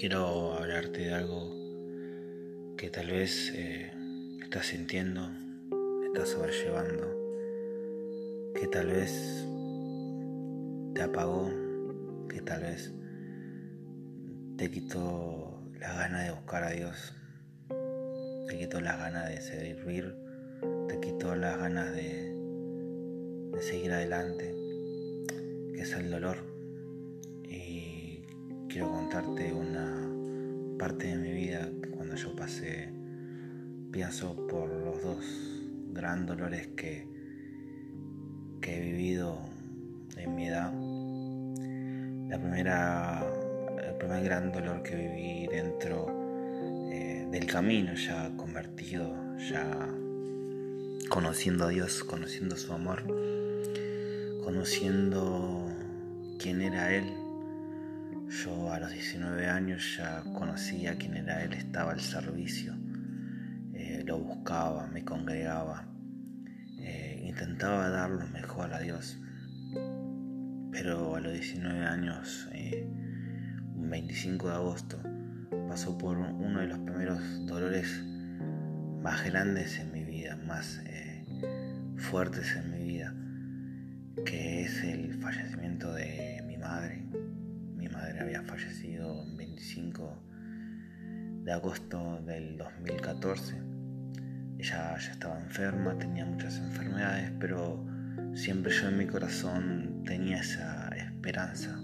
quiero hablarte de algo que tal vez eh, estás sintiendo, estás sobrellevando, que tal vez te apagó, que tal vez te quitó la gana de buscar a Dios, te quitó las ganas de servir, te quitó las ganas de, de seguir adelante, que es el dolor. Quiero contarte una parte de mi vida cuando yo pasé, pienso por los dos gran dolores que, que he vivido en mi edad. La primera, el primer gran dolor que viví dentro eh, del camino, ya convertido, ya conociendo a Dios, conociendo su amor, conociendo quién era Él. Yo a los 19 años ya conocía quién era Él, estaba al servicio, eh, lo buscaba, me congregaba, eh, intentaba dar lo mejor a Dios. Pero a los 19 años, eh, un 25 de agosto, pasó por uno de los primeros dolores más grandes en mi vida, más fuertes en mi vida, que es el fallecimiento de mi madre. Había fallecido el 25 de agosto del 2014. Ella ya estaba enferma, tenía muchas enfermedades, pero siempre yo en mi corazón tenía esa esperanza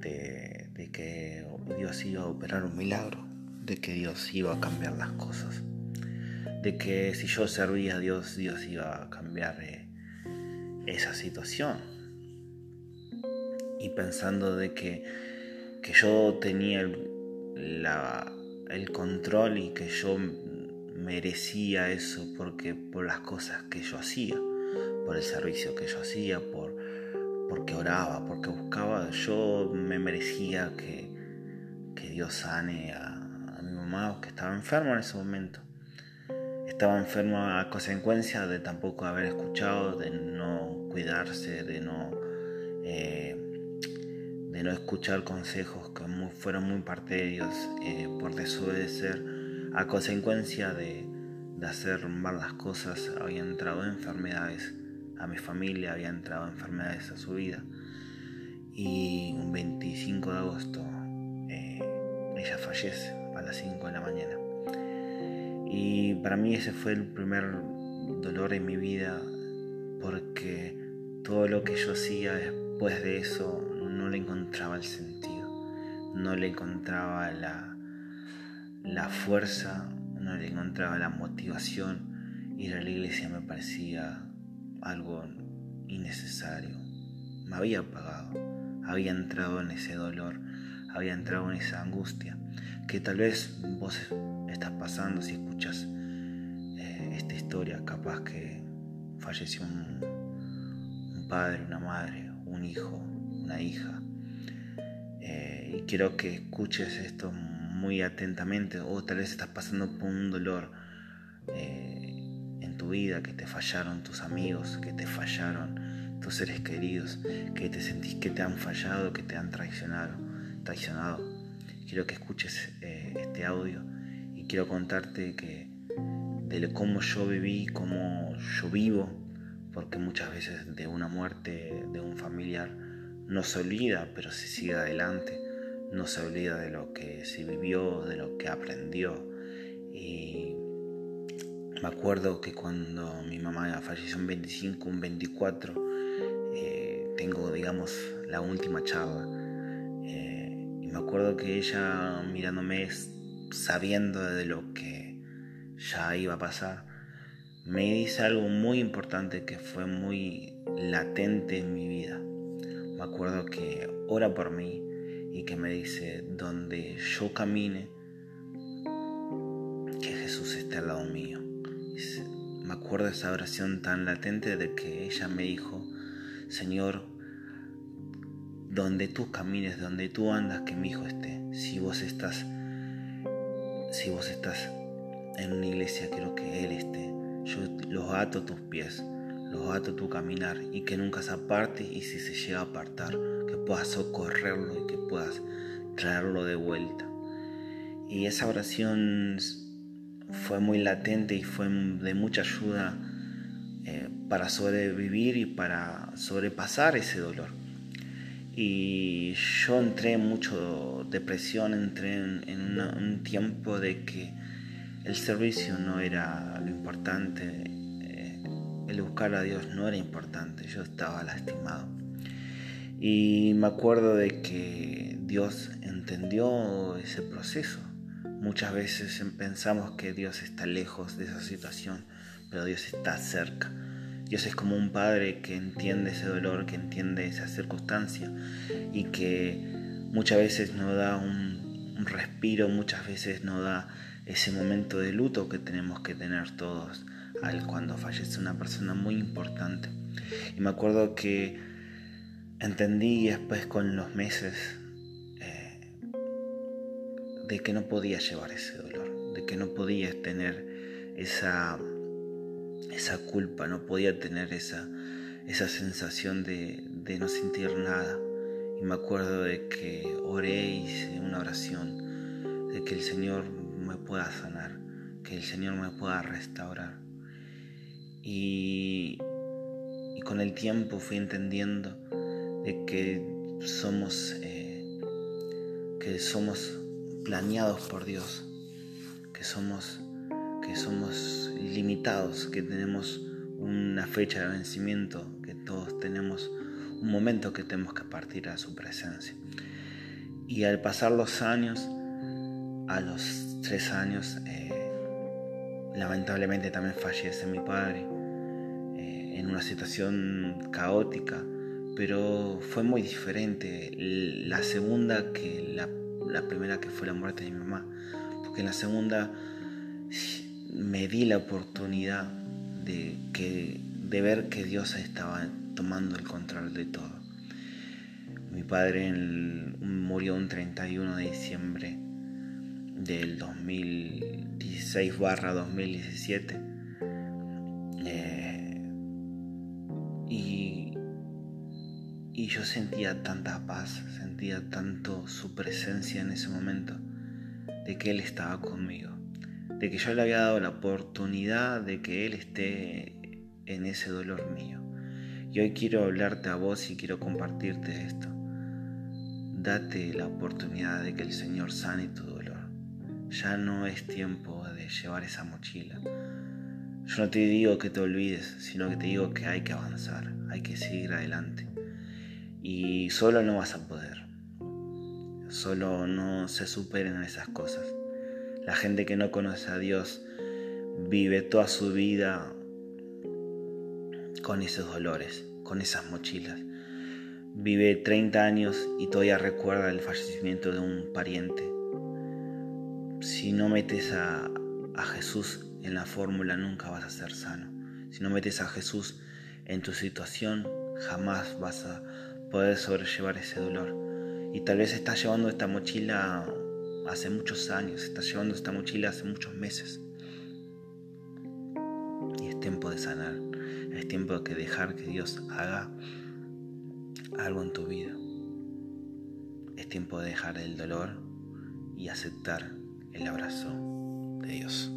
de, de que Dios iba a operar un milagro, de que Dios iba a cambiar las cosas de que si yo servía a Dios, Dios iba a cambiar eh, esa situación. Y pensando de que, que yo tenía el, el control y que yo merecía eso porque por las cosas que yo hacía, por el servicio que yo hacía, por porque oraba, porque buscaba, yo me merecía que, que Dios sane a, mi mamá que estaba enferma en ese momento. Estaba enfermo a consecuencia de tampoco haber escuchado, de no cuidarse, de no, eh, no escuchar consejos que fueron muy parte de eh, por desobedecer, a consecuencia de, de hacer mal las cosas, había entrado enfermedades a mi familia, había entrado enfermedades a su vida. Y un 25 de agosto eh, ella fallece a las 5 de la mañana. Y para mí ese fue el primer dolor en mi vida porque todo lo que yo hacía después de eso no le encontraba el sentido, no le encontraba la, la fuerza, no le encontraba la motivación. Ir a la iglesia me parecía algo innecesario. Me había apagado, había entrado en ese dolor, había entrado en esa angustia que tal vez vos estás pasando si escuchas eh, esta historia. Capaz que falleció un, padre, una madre, un hijo, una hija. Eh, y quiero que escuches esto muy atentamente o tal vez estás pasando por un dolor eh, en tu vida, que te fallaron tus amigos, que te fallaron tus seres queridos, que te sentís que te han fallado, que te han traicionado. traicionado quiero que escuches eh, este audio y quiero contarte que de cómo yo viví, cómo yo vivo, porque muchas veces de una muerte de un familiar no se olvida, pero se sigue adelante, no se olvida de lo que se vivió, de lo que aprendió. Y me acuerdo que cuando mi mamá falleció un 25, un 24, eh, tengo, digamos, la última charla me acuerdo que ella mirándome, sabiendo de lo que ya iba a pasar, me dice algo muy importante que fue muy latente en mi vida. Me acuerdo que ora por mí y que me dice, donde yo camine, que Jesús esté al lado mío. Me acuerdo esa oración tan latente de que ella me dijo, Señor, donde tú camines, donde tú andas, que mi hijo esté. Si vos estás, si vos estás en una iglesia, quiero que Él esté. Yo los ato tus pies, los tu caminar y que nunca se aparte y si se llega a apartar, que puedas socorrerlo y que puedas traerlo de vuelta. Y esa oración fue muy latente y fue de mucha ayuda eh, para sobrevivir y para sobrepasar ese dolor. Y yo entré en mucho depresión, entré en, un tiempo de que el servicio no era lo importante, el buscar a Dios no era importante, yo estaba lastimado. Y me acuerdo de que Dios entendió ese proceso. Muchas veces pensamos que Dios está lejos de esa situación, pero Dios está cerca. Dios es como un padre que entiende ese dolor, que entiende esa circunstancia y que muchas veces nos da un, un respiro, muchas veces nos da ese momento de luto que tenemos que tener todos al cuando fallece una persona muy importante. Y me acuerdo que entendí después con los meses eh, de que no podía llevar ese dolor, de que no podía tener esa, esa culpa, no podía tener esa, esa sensación de, de no sentir nada. Y me acuerdo de que oré y hice una oración, de que el Señor me pueda sanar, que el Señor me pueda restaurar. Y, con el tiempo fui entendiendo de que somos, eh, que somos planeados por Dios, que somos, que somos limitados, que tenemos una fecha de vencimiento, que todos tenemos un momento que tenemos que partir a su presencia. Y al pasar los años, a los tres años, eh, lamentablemente también fallece mi padre en una situación caótica, pero fue muy diferente la segunda que la, la, primera que fue la muerte de mi mamá, porque en la segunda me di la oportunidad de, que, de ver que Dios estaba tomando el control de todo. Mi padre murió un 31 de diciembre del 2016 barra 2017. Sentía tanta paz, sentía tanto su presencia en ese momento, de que Él estaba conmigo, de que yo le había dado la oportunidad de que Él esté en ese dolor mío. Y hoy quiero hablarte a vos y quiero compartirte esto. Date la oportunidad de que el Señor sane tu dolor ya no es tiempo de llevar esa mochila. Yo no te digo que te olvides, sino que te digo que hay que avanzar, hay que seguir adelante. Y solo no vas a poder. Solo no se superen esas cosas. La gente que no conoce a Dios vive toda su vida con esos dolores, con esas mochilas. Vive 30 años y todavía recuerda el fallecimiento de un pariente si no metes a, Jesús en la fórmula nunca vas a ser sano. Si no metes a Jesús en tu situación, jamás vas a poder sobrellevar ese dolor. Y tal vez estás llevando esta mochila hace muchos años, estás llevando esta mochila hace muchos meses. Y es tiempo de sanar, es tiempo de dejar que Dios haga algo en tu vida. Es tiempo de dejar el dolor y aceptar el abrazo de Dios.